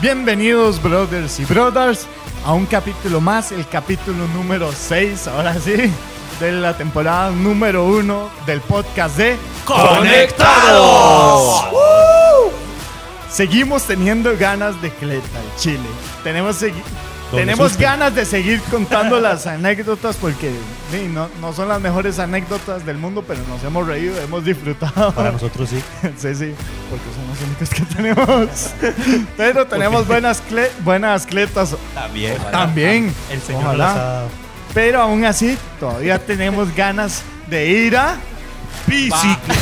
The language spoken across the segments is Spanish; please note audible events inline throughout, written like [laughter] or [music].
Bienvenidos, brothers y brothers, a un capítulo más, el capítulo número 6, ahora sí, de la temporada número 1 del podcast de ¡Conectados! Seguimos teniendo ganas de Cleta, el Chile. Tenemos, tenemos ganas de seguir contando [laughs] las anécdotas porque sí, no, no son las mejores anécdotas del mundo, pero nos hemos reído, hemos disfrutado. Para nosotros sí. [laughs] Sí, sí, porque son las únicas que tenemos. [laughs] Pero tenemos buenas, cle- buenas cletas También. también. El señor Ojalá. Pero aún así, todavía tenemos ganas de ir a Bicicleta.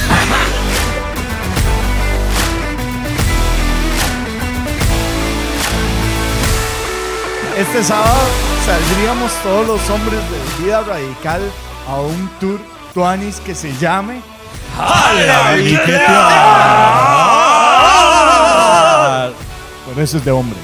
Este sábado saldríamos todos los hombres de vida radical a un tour Tuanis que se llame Por eso es de hombres.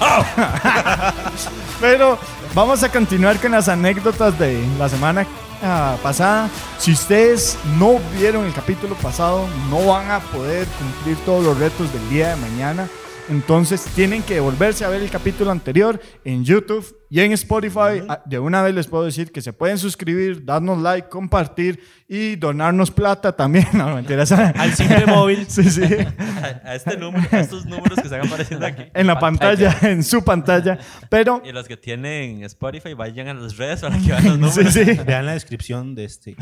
[laughs] Pero vamos a continuar con las anécdotas de la semana ah, pasada. Si ustedes no vieron el capítulo pasado, no van a poder cumplir todos los retos del día de mañana. Entonces tienen que volverse a ver el capítulo anterior en YouTube y en Spotify. Ah, De una vez les puedo decir que se pueden suscribir, darnos like, compartir y donarnos plata también. [laughs] No, mentiras. Al simple móvil. [laughs] Sí, sí. A, a este número, a estos números que están apareciendo aquí. En la pantalla, en su pantalla. Pero, Y los que tienen Spotify, vayan a las redes para que vean los [laughs] números. sí, sí. Vean la descripción de este.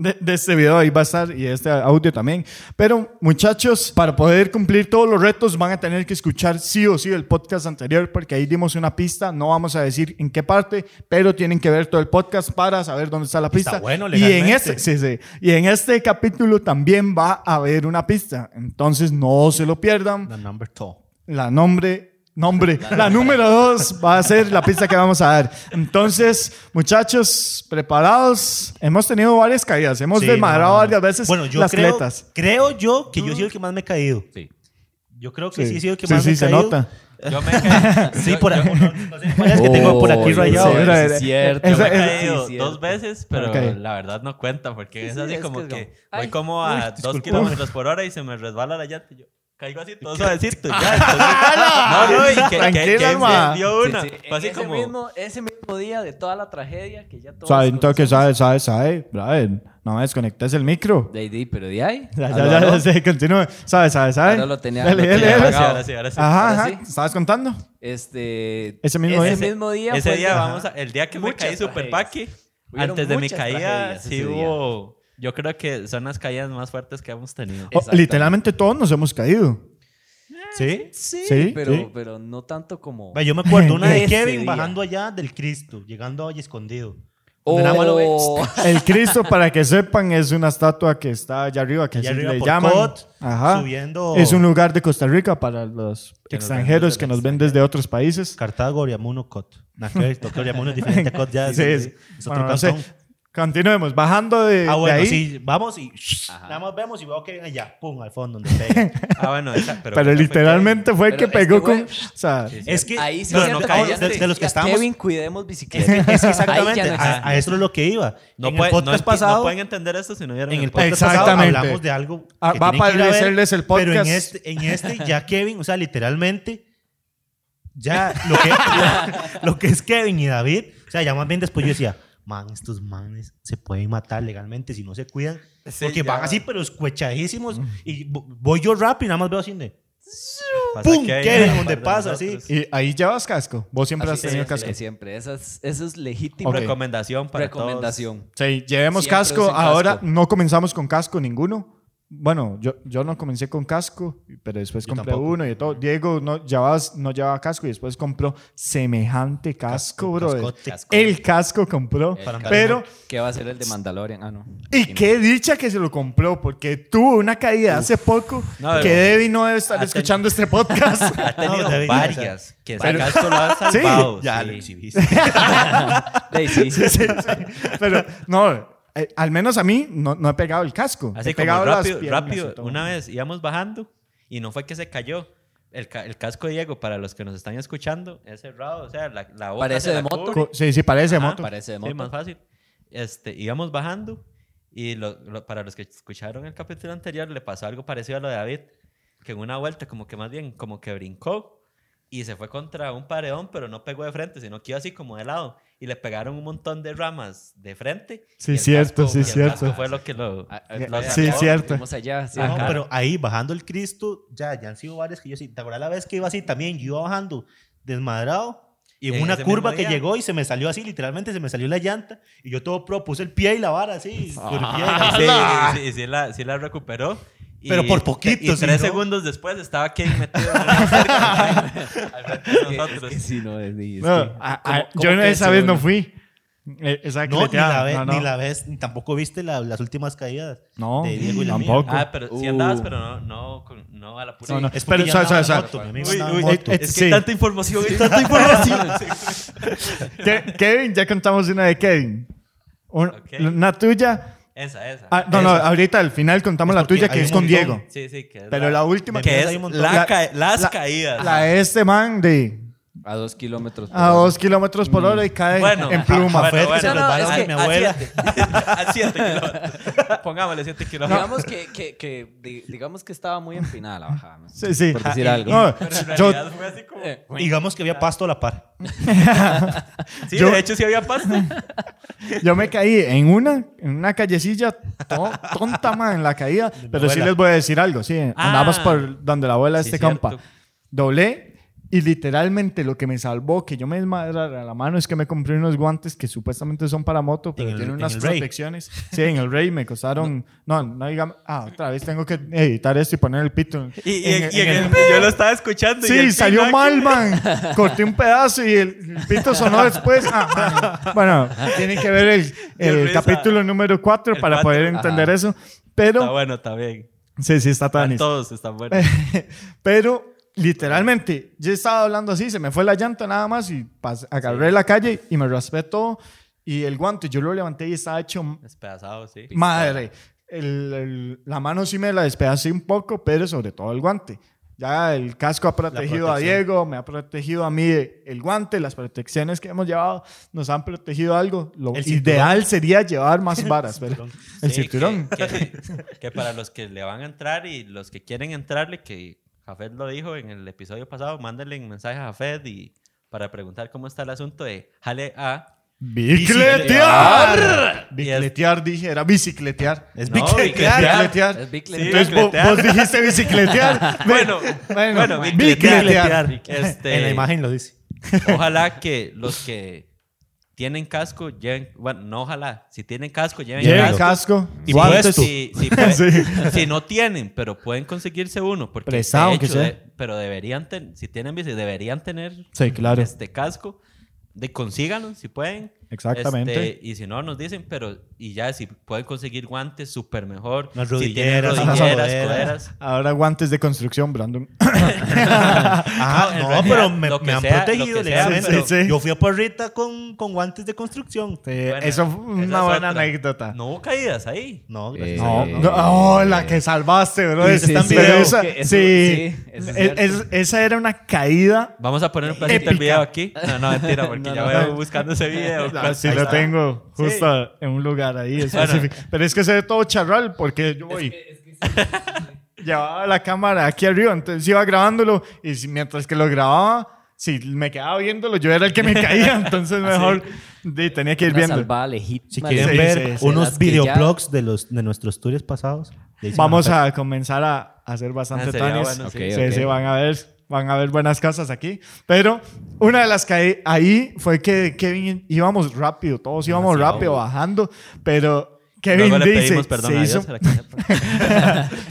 De, de este video ahí va a estar y este audio también. Pero muchachos, para poder cumplir todos los retos van a tener que escuchar sí o sí el podcast anterior porque ahí dimos una pista. No vamos a decir en qué parte, pero tienen que ver todo el podcast para saber dónde está la pista. bueno y en este, sí, sí. Y en este capítulo también va a haber una pista. Entonces no se lo pierdan. La number two. La nombre, nombre, la número dos va a ser la pista que vamos a dar. Entonces, muchachos, preparados. Hemos tenido varias caídas, hemos Sí, desmadrado no, no. varias veces Bueno, yo las creo, cletas. creo yo que yo he sido el que más me he caído. Sí. Yo creo que sí, he sido el que sí, más sí, me he se caído. nota. Yo me he caído, [laughs] Sí, por yo- ahí. No, no sé cuál es que tengo por aquí Oh, rayado. sí, es cierto. yo me he caído sí, dos veces, pero la verdad no cuenta porque es sí, así es como que voy como a uy, dos kilómetros por hora y se me resbala la llanta y yo caigo así todo suavecito. [laughs] Ya, entonces- no, no, y que, que, que ma. dio una. sí, Fue en así ese, como. mismo, ese mismo día de toda la tragedia que ya todos Sabe, toque, sabe, sabe, sabe. Brian, no me desconectes el micro. De ahí, de ahí, pero de ahí. Ya, ya, ya, ya, sí, continúe. Sabe, sabe, sabe. Ahora lo tenía- Dale, lo dale, tenía dale. Ahora sí, ahora sí, ahora sí. Ajá, Ahora ajá. sí. ¿Estabas contando? Este, Ese mismo ese día. mismo día. Ese día el- vamos a, el día que me caí super paqui, antes de mi caída, sí ese hubo. Yo creo que son las caídas más fuertes que hemos tenido. Oh, literalmente todos nos hemos caído. ¿Sí? Sí, Sí, pero, sí. pero no tanto como. Yo me acuerdo una de [laughs] Kevin bajando allá del Cristo, llegando ahí escondido. Oh. El Cristo, para que sepan, es una estatua que está allá arriba, que Allá así arriba le llaman. Cot, Ajá. subiendo- Es un lugar de Costa Rica para los Que extranjeros que nos ven desde otros países. Cartago, Oriamuno, Cot. Que Doctor Oriamuno es diferente a Cot ya. [laughs] Sí, es, es- es otro bueno, no sé. Continuemos. Bajando de, Ah, de bueno, ahí. sí, vamos y nada más vemos y veo que allá, pum, al fondo donde pega. [laughs] Ah, bueno, esa, pero. Pero literalmente fue el que Pero es pegó que, con. güey, O sea, es que, Ahí sí no, se no, de, de los que ya, estamos. Kevin, cuidemos Es bicicleta. que, [laughs] es que exactamente, Ahí ya no a, a eso es lo que iba. No, en puede- el podcast no enti- pasado, no pueden entender esto si no vieron en el podcast podcast. pasado Exactamente. hablamos de algo que Ah, va a que ir a aparecerles el Pero en podcast. este, en este ya Kevin, o sea, literalmente, ya lo que, [laughs] lo que es Kevin y David, o sea, ya más bien después yo decía, man, estos manes se pueden matar legalmente si no se cuidan. Sí, porque ya. van así, pero escuechadísimos. Y vo- voy yo rápido y nada más veo así de, ¡Pum! que hay Kevin, un donde par de pasa, sí. y ahí llevas casco. Vos siempre has Así tenido sí, casco. sí, siempre. Eso es, eso es legítimo. Ok. Recomendación para Recomendación. Sí, llevemos casco. usen Ahora casco. no comenzamos con casco ninguno. Bueno, yo, yo no comencé con casco, pero después Yo compré tampoco. uno y de todo. Diego no llevaba, no llevaba casco y después compró semejante casco, Casco, bro. El casco compró. El. Pero, ¿Qué va a ser el de Mandalorian? Ah, no. y qué dicha que se lo compró, porque tuvo una caída hace poco No, que Debbie no debe estar Ha ten- escriendo este podcast. [laughs] Ha tenido No, varias. Que ese Pero- casco lo ha [laughs] salvado. ya sí. lo [laughs] exhibiste. no. Sí, sí. Sí, sí, sí. Pero no, eh, al menos a mí no, no he pegado el casco. Así he como pegado las rápido, piernas rápido. Una vez íbamos bajando y no fue que se cayó. El, ca- el casco de Diego, para los que nos están escuchando, es cerrado. O sea, la, la boca Parece de la moto. cubre. Sí, sí, parece Ajá. moto. Parece de Sí, moto. más fácil. Este, íbamos bajando y lo- lo- para los que escucharon el capítulo anterior le pasó algo parecido a lo de David, que en una vuelta como que más bien como que brincó y se fue contra un paredón, pero no pegó de frente, sino que iba así como de lado. Y le pegaron un montón de ramas de frente. Sí, cierto, casco- sí, cierto. fue lo que lo... Ah, ah, lo Sí, sacó. cierto. Fuimos allá, sí. No, pero ahí bajando el Cristo, ya, ya han sido varias que yo sí. ¿Te acuerdas la vez que iba así también? Yo iba bajando desmadrado y en En una curva que llegó y se me salió así, literalmente se me salió la llanta y yo todo pro puse el pie y la vara así. por el pie y la- [laughs] Sí, sí, sí, la, sí la recuperó. Y- Pero por poquito, Y sí, tres ¿no? segundos después estaba Kevin metido en la [laughs] cerca, al frente de Es que- nosotros. es que sí, no, es, es que- a- ¿cómo- a- cómo yo que esa vez no fui. Eh, Esa No, ni la, vez, no, no. ni la vez, ni tampoco viste la- las últimas caídas. No, de Diego y la mía. tampoco. Ah, pero sí Uh. andabas, pero no, no, no a la pura. No, no. Es eh, es que sí. tanta información, hay tanta información. [laughs] Ke- Kevin, ya contamos una de Kevin. Un- Ok. Una tuya. Esa, esa. Ah, no, no, ahorita al final contamos Es la tuya que es con. Diego. Sí, sí, que es Pero la última que hay es un montón. la La- ca- las la- caídas. La de este man de A dos kilómetros. por a hora. dos kilómetros por hora y cae Bueno, en pluma. bueno, bueno. se No, es de que mi a abuela. siete. [laughs] A 7 kilómetros. Pongámosle 7 kilómetros. Digamos que, que, que di- digamos que estaba muy empinada la bajada. ¿no? Sí, sí. Por decir Ah, algo. no, Pero en yo, realidad fue [laughs] así como. Eh, Digamos que había pasto a la par. Sí, yo- de hecho sí había pasta. [laughs] yo me caí en una, en una callecilla to- tonta, man, en la caída. Pero sí abuela. les voy a decir algo, sí. Andamos Ah. por donde la abuela de Sí, este cierto. compa. Doblé y literalmente lo que me salvó que yo me desmadrara la mano es que me compré unos guantes que supuestamente son para moto, pero el- tienen en unas Rey. protecciones. Sí, en el Rey me costaron. [laughs] No, no digamos. Ah, otra vez tengo que editar esto y poner el pito. Y, y- En- y en en el- el- yo lo estaba escuchando. y Sí, el salió pino mal, man. [laughs] Corté un pedazo y el, pito sonó después. Ah, man. [laughs] Bueno, tienen que ver el, capítulo número 4 El para cuatro. poder entender Ajá. eso. Está Pero, bueno, está bien. sí, sí, está tan Todos están buenos. Pero, literalmente, yo estaba hablando así, se me fue la llanta nada más y pas- agarré la calle y me raspé todo. Y el guante, yo lo levanté y estaba hecho Despedazado, sí. madre. El- el- la mano sí me la despedacé un poco, pero sobre todo el guante. Ya el casco ha protegido a. Diego, me ha protegido a mí el guante, las protecciones que hemos llevado nos han protegido algo. Lo El cinturón. ideal sería llevar más [laughs] varas, pero el cinturón. Que, que- que para los que le van a entrar y los que quieren entrarle, que Jafet lo dijo en el episodio pasado, mándenle un mensaje a Jafet y para preguntar cómo está el asunto de jale a. ¡Bicicletear! Bicicletear, dije, era bicicletear. Es No, bicicletear. Bicicletear. Es Lens. Entonces vos, bicicletear. vos dijiste bicicletear. [laughs] Bueno, bueno, bueno, bicicletear. Este, En la imagen lo dice. Ojalá que los que tienen casco lleven, bueno, no ojalá, si tienen casco lleven Lleven casco. Y puesto. Si, si, [laughs] Sí. si no tienen, pero pueden conseguirse uno, porque Prestado, de hecho, de- pero deberían, ten- si tienen bici, deberían tener Sí, claro. este casco, de consíganlo si pueden. Exactamente. Este, y si no, nos dicen, pero y ya si pueden conseguir guantes, súper mejor. Si tienen rodilleras, unas rodilleras, coderas. coderas. Ahora guantes de construcción, Brandon. [laughs] En no, realidad, pero me, han sea- protegido legalmente. Sí, sí. Yo fui a Porrita con, con guantes de construcción. Sí, Bueno, eso fue una buena otra. anécdota. No hubo caídas ahí. No. Eh, No, no, oh, la que salvaste, bro. Esa, sí, esa era una caída. Vamos a poner un pedacito del video aquí. No, no, mentira, porque [laughs] No, ya no. buscando ese video. [laughs] Ah, sí tengo justo en un lugar ahí [laughs] específico. Pero es que se ve todo charral porque yo voy. [laughs] Llevaba la cámara aquí arriba, entonces iba grabándolo y mientras que lo grababa, si me quedaba viéndolo, yo era el que me [laughs] caía, entonces mejor tenía que ir Una viendo. Si quieren Sí, ver sí, sí. unos que videoblogs de, los, de nuestros tours pasados, Vamos a comenzar a hacer bastante Ah, tanis. bueno, sí. sí, Ok, sí, ok. van a ver, van a ver buenas casas aquí. Pero una de las que hay- ahí fue que Kevin íbamos rápido, todos íbamos Demasiado. rápido bajando, pero Kevin Luego le dice, pedimos perdón se a hizo- Dios.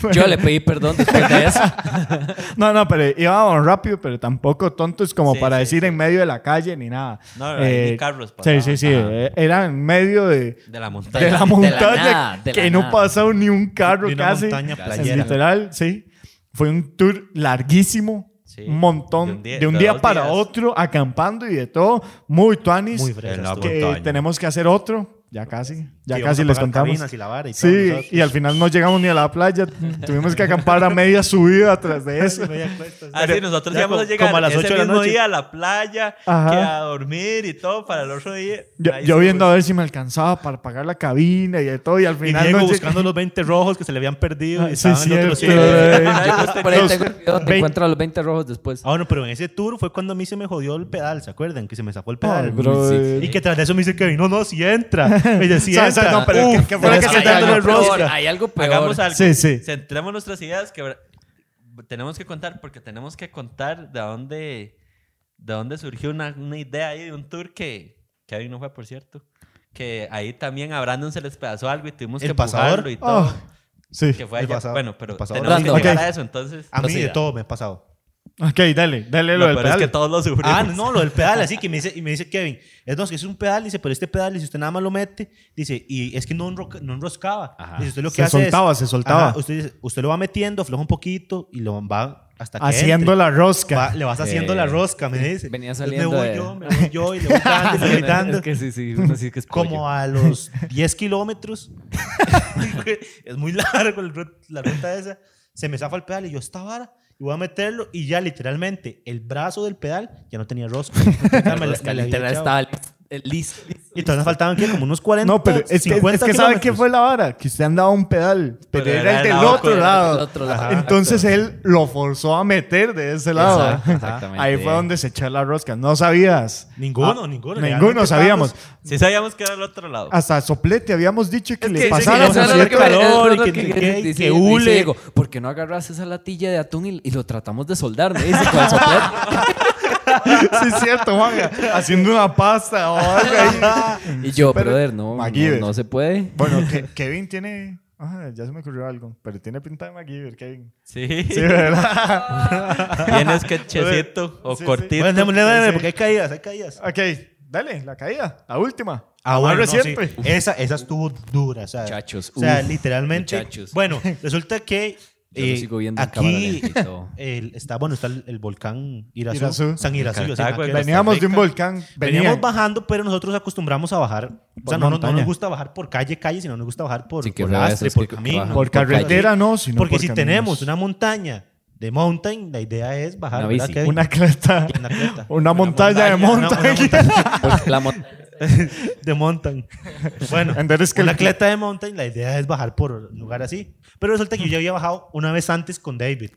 [laughs] Yo le pedí perdón después de eso. [laughs] No, no, pero íbamos rápido, pero tampoco tontos como Sí, para sí, decir sí. en medio de la calle ni nada. No, ahí ni carros Sí, pasaban. sí, sí. Ajá. eh, Era en medio de, De la de montaña. la de la montaña nada, de la que no pasó ni un carro De una casi. montaña playera. Literal, sí. Fue un tour larguísimo. Sí. Un montón. De un día- de un de día dos para días. otro, acampando y de todo. Muy tuanis. Muy que montaña. tenemos que hacer otro Ya casi. Ya casi les contamos. y la vara y todo, Sí, y al final no llegamos ni a la playa. Tuvimos que acampar a media subida tras de [laughs] eso. Media cuesta, sí. Ah, sí, nosotros Ya íbamos a como- llegar como a las ese 8 de la mismo noche. día a la playa, Ajá. que a dormir y todo para el otro día. Yo, yo sí, viendo a pues. ver si me alcanzaba para pagar la cabina y de todo. Y al Y final Diego no buscando los 20 rojos que se le habían perdido. Ah, y sí, cierto, eh. Yo Los donde 20 encuentra los 20 rojos después. Ah, bueno, pero en ese tour fue cuando a mí se me jodió el pedal, ¿se acuerdan? Que se me zafó el pedal. Y que tras de eso me dice Kevin, no, no, si entra. [laughs] Si ¿Sabes? entra. No, pero ¿qué- Uf, qué fue lo pero que se peor. Peor, hay algo peor. Hagamos algo. Sí, sí. Centremos nuestras ideas que tenemos que contar porque tenemos que contar de dónde, de dónde surgió una, una idea ahí de un tour que Kevin no fue, por cierto. Que ahí también a Brandon se les pedazó algo y tuvimos ¿El que empujarlo y todo. Oh, sí. Que fue El allá. pasador. Bueno, pero El tenemos que Brandon. llegar Ok. a eso, entonces. A mí de todo me ha pasado. Ok, dale, dale Lo lo del peor es pedal. que todos lo sufrimos. Ah, no, lo del pedal, así que me dice, y me dice Kevin, es, no, es que es un pedal, dice, pero este pedal, si usted nada más lo mete, dice, y es que no, enro- no enroscaba. Ajá. Dice, usted lo que Se hace es- soltaba, se soltaba. Ajá, usted, dice, usted lo va metiendo, afloja un poquito y lo va hasta que Haciendo entre. la rosca. Va- le vas haciendo Eh, la rosca, me dice. venía Entonces saliendo Me voy de- yo, me voy yo y le voy dando, [laughs] dando. Es que sí, sí, sí que es pollo. Como a los [laughs] 10 kilómetros. [laughs] es muy largo la ruta esa. Se me zafa el pedal y yo, esta vara. Y voy a meterlo y ya literalmente el brazo del pedal ya no tenía rosca. [laughs] Me me literal estaba el listo. Y todavía faltaban ¿qué? como unos 40, No, pero es que, 50 es que ¿sabe qué fue la vara? Que usted andaba un pedal, pero, Pero era era el del el lado otro lado. del otro lado. Entonces él lo forzó a meter de ese lado. Exacto, exactamente. Ahí fue donde se echó la rosca. No sabías. Ninguno, Ah, ninguno. Ninguno sabíamos. Sí sabíamos que era el otro lado. Hasta soplete habíamos dicho que Es le que sí, pasara que le que que- que- que- dice- que dice hule. ¿por qué no agarras esa latilla de atún y, y lo tratamos de soldar? Me dice con el soplete. [laughs] sí, es cierto, Juan. Haciendo una pasta. [laughs] Y yo, Pero- brother, no, no, no se puede. Bueno, Ke- [laughs] Kevin tiene. Ah, ya se me ocurrió algo. Pero tiene pinta de MacGyver, Kevin. Sí. Sí, ¿verdad? Tienes que checito o Sí, sí. cortito. Bueno, démosle, porque hay caídas, hay caídas. ok, dale, la caída. La última. Ah, bueno, no, sí. Esa, esa estuvo dura, o sea, Muchachos, o sea, uf, literalmente. muchachos. Bueno, resulta que Yo lo eh, sigo viendo en aquí cámara lenta y todo. [laughs] el- está, bueno, está el, el volcán Irazú, Irazú. San Irazú. Cartago, en Veníamos de un volcán. Veníamos Veníamos bajando, pero nosotros acostumbramos a bajar. O sea, no, no- no montaña. nos gusta bajar por calle, calle, sino nos gusta bajar por, Sí, por lastre, por camino. por por carretera, no, sino Porque por si caminos. tenemos una montaña de mountain, la idea es bajar. Una ¿verdad, bici. Una cleta. Una cleta. Una montaña de montaña, una- montaña. una montaña [laughs] Porque la mon- [laughs] de mountain. Bueno, Entonces, que una el- cleta de mountain, la idea es bajar por un lugar así. Pero resulta que yo ya había bajado una vez antes con David,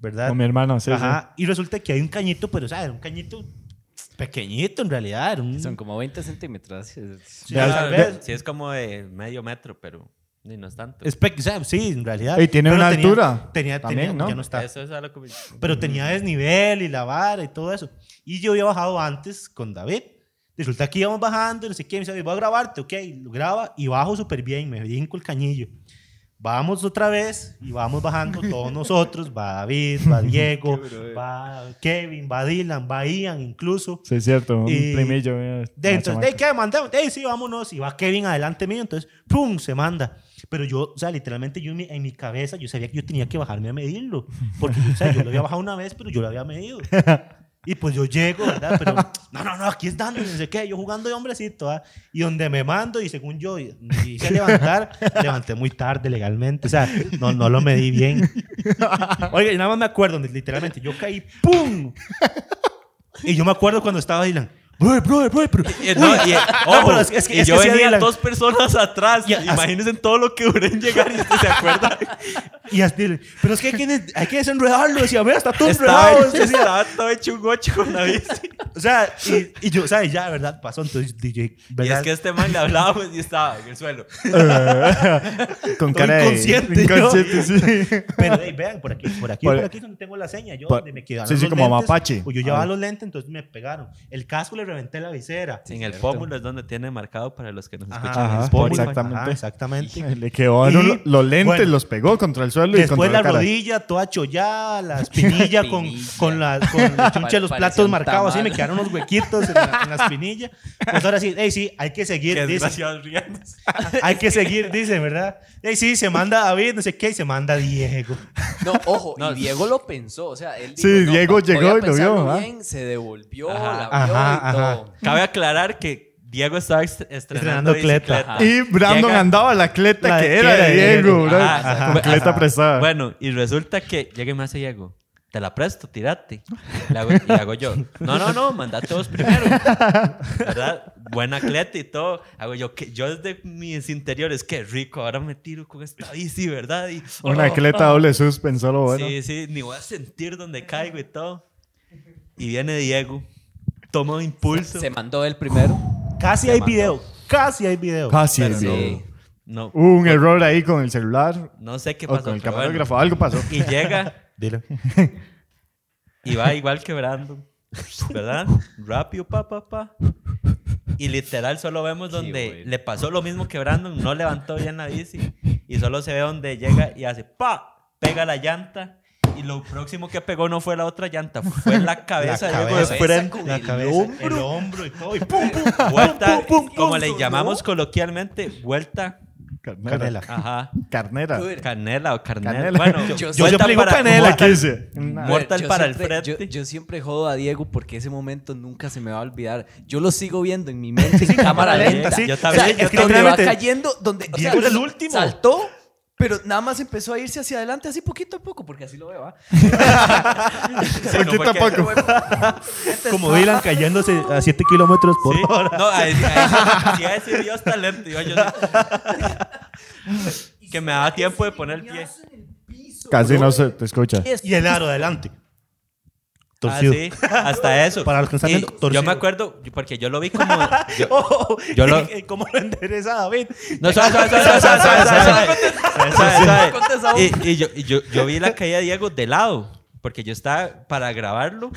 ¿verdad? Con mi hermano, sí, Ajá. Y resulta que hay un cañito, pero, o sea, era un cañito pequeñito en realidad. Era un... Son como 20 centímetros. Sí, De- tal de- vez. Sí, es como de medio metro, pero ni no es tanto. Es o sea, sí, en realidad. Y tiene Pero una tenía- altura Tenía, también, tenía- ¿no? ya no está. Eso es a lo que... Pero tenía desnivel y la vara y todo eso. Y yo había bajado antes con David. Resulta que íbamos bajando y no sé qué. Me dice, voy a grabarte, ok. Lo graba y bajo súper bien. Me brinco el cañillo. Vamos otra vez y vamos bajando todos [laughs] nosotros. Va David, va [laughs] Diego, va Kevin, va Dylan, va Ian incluso. Sí, es cierto. Un Y- primillo. eh, De, una entonces, chamaca. ¿de qué mandamos? De, sí, vámonos. Y va Kevin adelante mío. Entonces, ¡pum! Se manda. Pero yo, o sea, literalmente yo en mi, en mi cabeza, yo sabía que yo tenía que bajarme a medirlo. Porque, o sea, yo lo había bajado una vez, pero yo lo había medido. [laughs] Y pues yo llego, ¿verdad? Pero, no, no, no, aquí es dando, no sé qué. Yo jugando de hombrecito, ¿ah? Y donde me mando, y según yo y- y hice levantar, levanté muy tarde legalmente. O sea, no, no lo medí bien. Oiga, y nada más me acuerdo, literalmente yo caí, ¡pum! Y yo me acuerdo cuando estaba Dylan. Brother, brother, brother, pero- Y, no, y, ojo, pero es es que- y es yo que venía dos personas atrás. Y Imagínense todo lo que duré en llegar y usted se acuerda. Y así, pero es que hay que, hay que desenredarlo. Decía, vea, está todo enredado. Estaba todo hecho un gocho con la bici. o sea, y, y yo, o sea, y ya, ¿verdad? Pasó. Entonces, DJ, Y ¿verdad? es que este man le hablábamos y estaba en el suelo. [laughs] Con cara de. inconsciente, inconsciente, sí. [laughs] Pero, hey, vean, por aquí, por aquí, Por- por, aquí donde tengo la seña. Yo, por- me quedaron sí, sí, como lentes, mapache. Pues yo Ah. llevaba los lentes, entonces me pegaron. El casco le reventé la visera. En el cierto. pómulo es donde tiene marcado para los que nos escuchan. Ajá, exactamente. Ajá, exactamente. [laughs] Le quedaron Y, lo- los lentes, bueno, los pegó contra el suelo y contra la la rodilla toda chollada, la espinilla con, [laughs] Espinilla. con, la, con la chuncha de los platos marcados. Así me quedaron unos huequitos en la, en la espinilla. Pues ahora sí, hey, sí, hay que seguir. Dice. [laughs] Hay que seguir, dice, ¿verdad? Hey, sí, se manda David, no sé qué, y se manda Diego. No, ojo, No. y Diego lo pensó. O sea, él Sí, no, Diego llegó y lo vio, ¿ah? bien, se devolvió, Ajá. la vio Ajá, y ajá. Cabe aclarar que Diego estaba est- estrenando, Estrenando cleta. Y Brandon Llega- andaba la cleta La que era de Diego, Diego. Ajá, Con ajá. Bueno, y resulta que llega y me hace Diego. Te la presto, tirate. Le hago, y hago yo. No, no, no, mandate vos primero. ¿Verdad? Buena cleta y todo. Hago yo, que yo desde mis interiores, qué rico, ahora me tiro con esta bici, ¿verdad? Y, Una oh, cleta doble suspense, solo bueno. Sí, sí, ni voy a sentir donde caigo y todo. Y viene Diego, toma impulso. Se mandó él primero. Casi Se hay mandó. video. Casi hay video. Casi, Pero bro. no, no, Hubo un error ahí con el celular no sé qué o pasó. con el pero bueno. camarógrafo. Algo pasó. Y llega [laughs] Dile. y va igual que Brandon, ¿verdad? Rápido, pa, pa, pa. Y literal solo vemos donde bueno. le pasó lo mismo que Brandon, no levantó bien la bici y solo se ve donde llega y hace pa, pega la llanta y lo próximo que pegó no fue la otra llanta, fue la [laughs] cabeza, La de Diego de cabeza, frente, La el cabeza, hombro, el hombro y todo. Y [laughs] pum, pum. vuelta, pum, pum, como pum, le pum, llamamos coloquialmente, vuelta, Carnera. Canela. ajá, Carnera. canela o carnela, bueno, Yo- yo siempre digo canela, mortal- ¿qué dice? Mortal Yo para el siempre- frente. Yo, yo siempre jodo a Diego porque ese momento nunca se me va a olvidar. Yo lo sigo viendo en mi mente en cámara lenta. sí. Yo O sea, también, yo es que donde también. va cayendo, donde o sea, Diego era el último. Saltó, pero nada más empezó a irse hacia adelante así poquito a poco, porque así lo veo, [laughs] no Poquito a poco. [laughs] Como Dylan cayéndose a 7 kilómetros por Sí, hora. no, ahí, ahí, [laughs] ahí sí Dios talento. Yo, yo sí- que me daba tiempo de poner el pie. Casi no se te escucha. Y el aro adelante. Torcido. Ah, sí, hasta eso. Para los que están viendo, torcido. Yo me acuerdo, porque yo lo vi como. [laughs] Yo, oh, oh, yo lo... [laughs] Eh, ¿Cómo lo endereza David? No, sabe, sabe, sabe, sabe, sabe. Y yo, yo, yo vi la caída de Diego de lado, porque yo estaba para grabarlo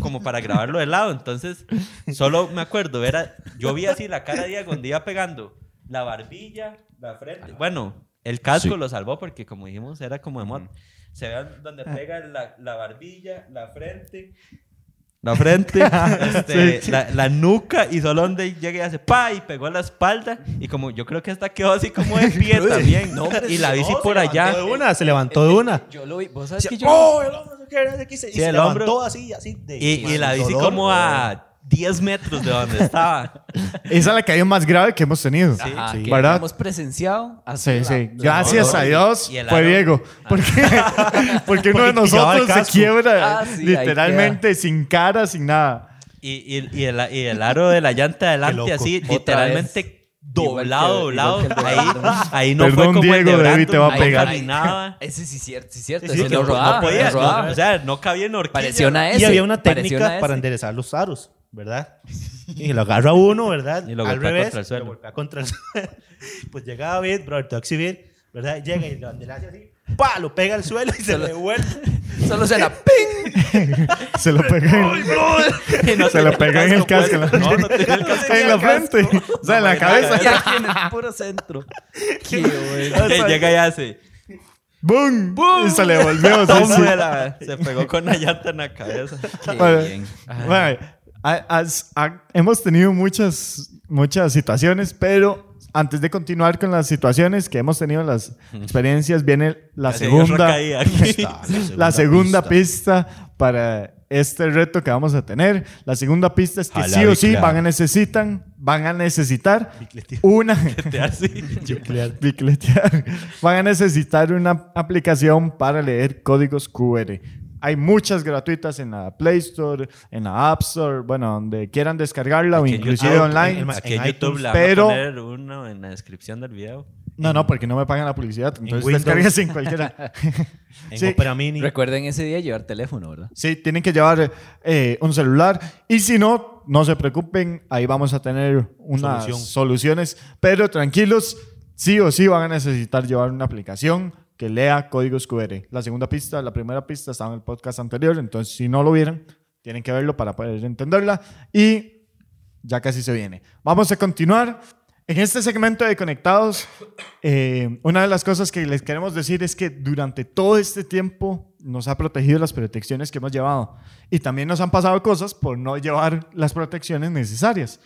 como para grabarlo de lado. Entonces, solo me acuerdo, era, yo vi así la cara de Diego donde iba pegando la barbilla, la frente. Bueno, el casco sí. lo salvó porque, como dijimos, era como de moda. Se ve donde pega la, la barbilla, la frente. La frente, [laughs] este, la, la nuca y solo donde llega y hace pa y pegó la espalda y como yo creo que esta quedó así como de pie [laughs] también y la bici No, por se allá levantó de una, se levantó de una. Yo lo vi. ¿Vos sabes que yo ¡Oh, el hombro! no no qué", y Sí, se el levantó hombro. así, así. De, y, y la bici dolor. como a 10 metros de donde estaba. [laughs] Esa es la caída más grave que hemos tenido. Ajá, sí. que ¿Verdad? hemos presenciado. así Sí, la- sí. Gracias a Dios fue. Diego. Porque, [laughs] porque uno de nosotros se quiebra Ah, sí, literalmente sin cara, sin nada. Y, y, y, el, y el aro de la llanta de Qué adelante loco. así, Otra literalmente doblado, que- doblado. que de ahí, ahí no Perdón, fue como el de Diego, David te va a pegar. [laughs] Ese sí es cierto, sí es cierto. Sí, ese sí, no rodaba, no podía, no o sea, no cabía en horquilla. Pareció una S. Y había una técnica una para enderezar los aros, ¿verdad? Y lo agarra uno, ¿verdad? Y lo Al revés. contra el suelo. Lo golpea contra el [laughs] suelo. Pues llega David, bro, te voy a exhibir, ¿verdad? Llega y lo hace así, ¡pa! Lo pega al suelo y se le devuelve. Solo suena ¡ping! Se lo pega en, Y [laughs] no se lo pega en el casco. puesto. No, no tenía el casco. en la frente. O sea, en la cabeza. En el puro centro. [laughs] Qué bueno. Que llega y hace. ¡Bum! Y se le volvió. sí, sí. tómela. Se pegó con la llanta en la cabeza. Qué Bueno, bien. bueno, ha- has- ha- hemos tenido muchas, muchas situaciones, pero antes de continuar con las situaciones que hemos tenido, las experiencias, viene la Se dio otra segunda, [laughs] la segunda pista para este reto que vamos a tener. La segunda pista es que sí o sí van a necesitan, van a necesitar Bicletear. una [laughs] Así. [laughs] bicletear. Van a necesitar una aplicación para leer códigos QR. Hay muchas gratuitas en la Play Store, en la App Store, bueno, donde quieran descargarla o Aquí en inclusive YouTube- online. en- Aquí en en YouTube iTunes, le pero- a poner uno en la descripción del video. No, no, porque no me pagan la publicidad. Entonces Windows. descargas en cualquiera. [laughs] [laughs] En Sí. Opera Mini. Recuerden ese día llevar teléfono, ¿verdad? Sí, tienen que llevar eh, un celular. Y si no, no se preocupen, ahí vamos a tener unas Solución. soluciones. Pero tranquilos, sí o sí van a necesitar llevar una aplicación que lea códigos QR. La segunda pista, la primera pista estaba en el podcast anterior, entonces si no lo vieron, tienen que verlo para poder entenderla. Y ya casi se viene. Vamos a continuar. En este segmento de Conectados, eh, una de las cosas que les queremos decir es que durante todo este tiempo nos ha protegido las protecciones que hemos llevado. Y también nos han pasado cosas por no llevar las protecciones necesarias.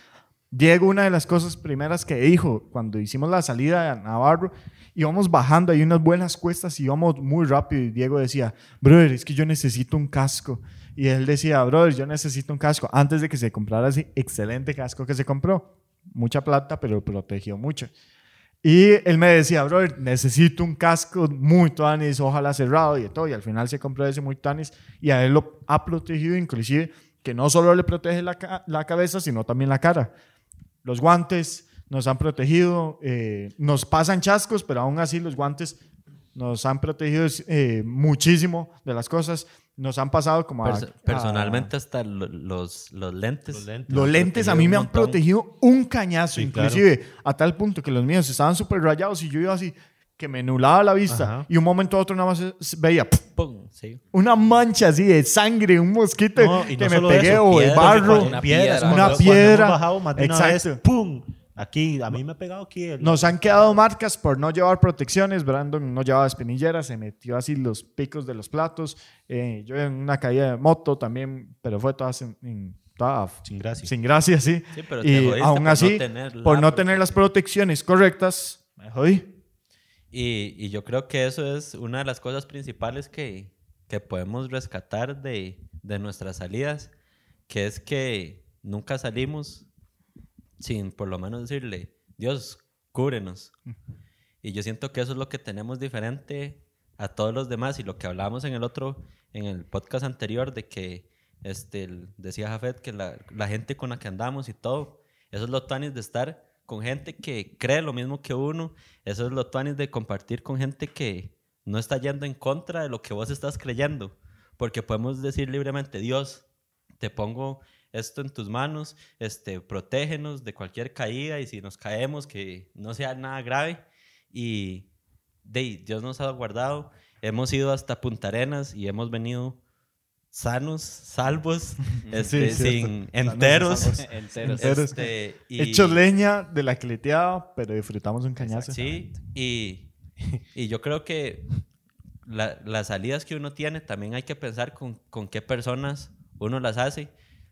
Diego, una de las cosas primeras que dijo cuando hicimos la salida a Navarro, íbamos bajando, hay unas buenas cuestas y íbamos muy rápido. Y Diego decía, brother, es que yo necesito un casco. Y él decía, brother, yo necesito un casco. Antes de que se comprara ese excelente casco que se compró. Mucha plata, pero protegió mucho. Y él me decía, brother, necesito un casco muy tuanis, ojalá cerrado y de todo. Y al final se compró ese muy tuanis y a él lo ha protegido, inclusive, que no solo le protege la, la cabeza, sino también la cara. Los guantes nos han protegido, eh, nos pasan chascos, pero aún así los guantes nos han protegido eh, muchísimo de las cosas. Nos han pasado como a- Perso- a- personalmente, hasta lo- los, los lentes. Los lentes. los lentes a mí me han protegido un cañazo, Sí, claro. inclusive a tal punto que los míos estaban súper rayados y yo iba así, que me nulaba la vista. Ajá. Y un momento a otro nada más veía. Pum, sí. una mancha así de sangre, un mosquito No, y que no me pegué eso, o el barro. Una piedra. cuando- Una cuando piedra. hemos bajado más de una vez, Exacto. ¡pum! Aquí, a mí me ha pegado aquí. el- Nos han quedado marcas por no llevar protecciones. Brandon no llevaba espinillera, se metió así los picos de los platos. Eh, yo en una caída de moto también, pero fue toda, sin, en- toda Sin gracia. sin gracia, sí. Sí, pero te y jodiste aún por no así, tener la por no tener las protecciones correctas, me jodí. Y, y yo creo que eso es una de las cosas principales que, que podemos rescatar de, de nuestras salidas, que es que nunca salimos sin por lo menos decirle, Dios, cúbrenos. Y yo siento que eso es lo que tenemos diferente a todos los demás y lo que hablábamos en el otro, en el podcast anterior, de que este, decía Jafet que la, la gente con la que andamos y todo, eso es lo tuanis de estar con gente que cree lo mismo que uno, eso es lo tuanis de compartir con gente que no está yendo en contra de lo que vos estás creyendo, porque podemos decir libremente, Dios, te pongo esto en tus manos, este, protégenos de cualquier caída y si nos caemos que no sea nada grave y de, Dios nos ha guardado, hemos ido hasta Punta Arenas y hemos venido sanos, salvos, [laughs] este, sin enteros. salvos. [laughs] Enteros. Enteros. Este, y- Hechos leña de la cleteada, pero disfrutamos un cañazo. Sí, y, [laughs] y yo creo que la- las salidas que uno tiene también hay que pensar con, con qué personas uno las hace.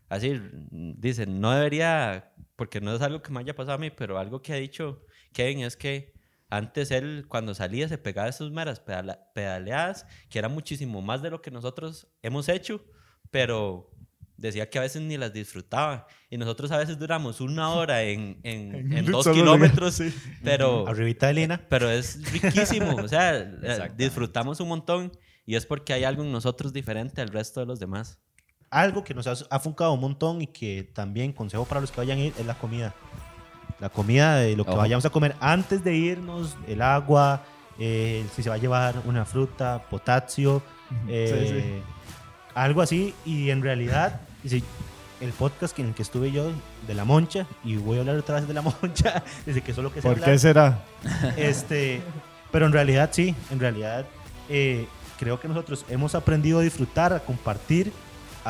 Así, dicen, no debería, porque no es algo que me haya pasado a mí, pero algo que ha dicho Kevin es que antes él, cuando salía, se pegaba esas meras pedala- pedaleadas, que era muchísimo más de lo que nosotros hemos hecho, pero decía que a veces ni las disfrutaba. Y nosotros a veces duramos una hora en, en, [laughs] En en un dos kilómetros, sí. pero, Arribita de Lina. pero es riquísimo. O sea, [laughs] disfrutamos un montón y es porque hay algo en nosotros diferente al resto de los demás. Algo que nos ha, ha funcado un montón y que también consejo para los que vayan a ir es la comida. La comida de lo que Ojo. vayamos a comer antes de irnos, el agua, eh, si se va a llevar una fruta, potasio, eh, algo así. Y en realidad, dice, el podcast en el que estuve yo de la moncha, y voy a hablar otra vez de la moncha, [laughs] desde que solo que sé ¿Por hablar. qué será? Este, pero en realidad sí, en realidad eh, creo que nosotros hemos aprendido a disfrutar, a compartir,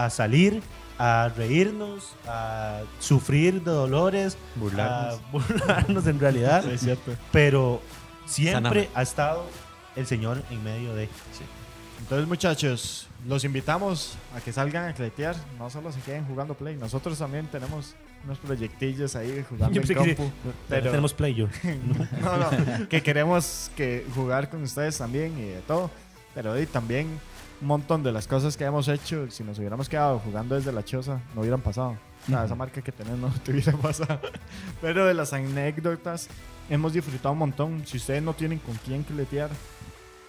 a salir, a reírnos, a sufrir de dolores, Burlarnos. a [laughs] burlarnos en realidad, Sí, es cierto. pero siempre Sanamente. ha estado el Señor en medio de... Entonces, muchachos, los invitamos a que salgan a cletear. No solo se queden jugando play. Nosotros también tenemos unos proyectillos ahí jugando Yo en que compu. no Pero, tenemos play yo. [laughs] no, no, que queremos que jugar con ustedes también y de todo. Pero ahí también un montón de las cosas que hemos hecho, si nos hubiéramos quedado jugando desde la choza, no hubieran pasado. O sea, esa marca que tenés no [laughs] te hubiera pasado. Pero de las anécdotas hemos disfrutado un montón. Si ustedes no tienen con quién cletear,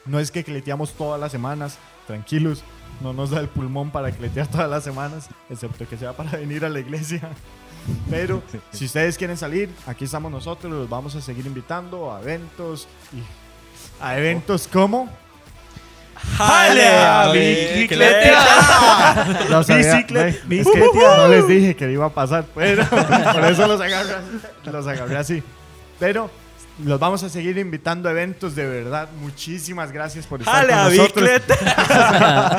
no es que cleteamos todas las semanas, tranquilos. No nos da el pulmón para cletear todas las semanas, excepto que sea para [laughs] venir a la iglesia. Pero [laughs] si ustedes quieren salir, aquí estamos nosotros, los vamos a seguir invitando a eventos y a eventos como ¡Jale a bicicleta! Había- Bicicleta- ve, es que no les dije que iba a pasar, pero [laughs] por eso los agarré, los agarré así. Pero los vamos a seguir invitando a eventos de verdad. Muchísimas gracias por estar ¡Jale con a nosotros. bicicleta!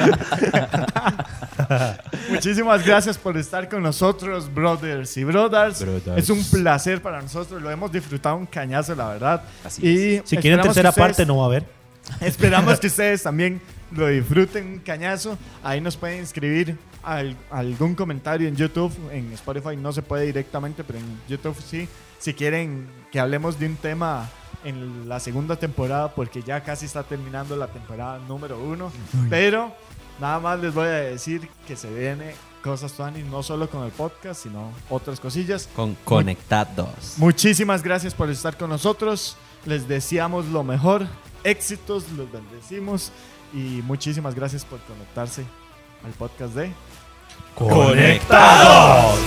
[laughs] Muchísimas gracias por estar con nosotros, brothers y brothers. Brothers. Es un placer para nosotros. Lo hemos disfrutado un cañazo, la verdad. Así y Si quieren tercera ustedes- parte no va a haber. [laughs] Esperamos que [laughs] ustedes también lo disfruten un cañazo. Ahí nos pueden escribir al, algún comentario en YouTube. En Spotify no se puede directamente, pero en YouTube sí. Si quieren que hablemos de un tema en la segunda temporada, porque ya casi está terminando la temporada número uno. Pero nada más les voy a decir que se viene cosas, Tuani, no solo con el podcast, sino otras cosillas. Con Conectados. Muchísimas gracias por estar con nosotros. Les deseamos lo mejor éxitos, los bendecimos y muchísimas gracias por conectarse al podcast de Conectados.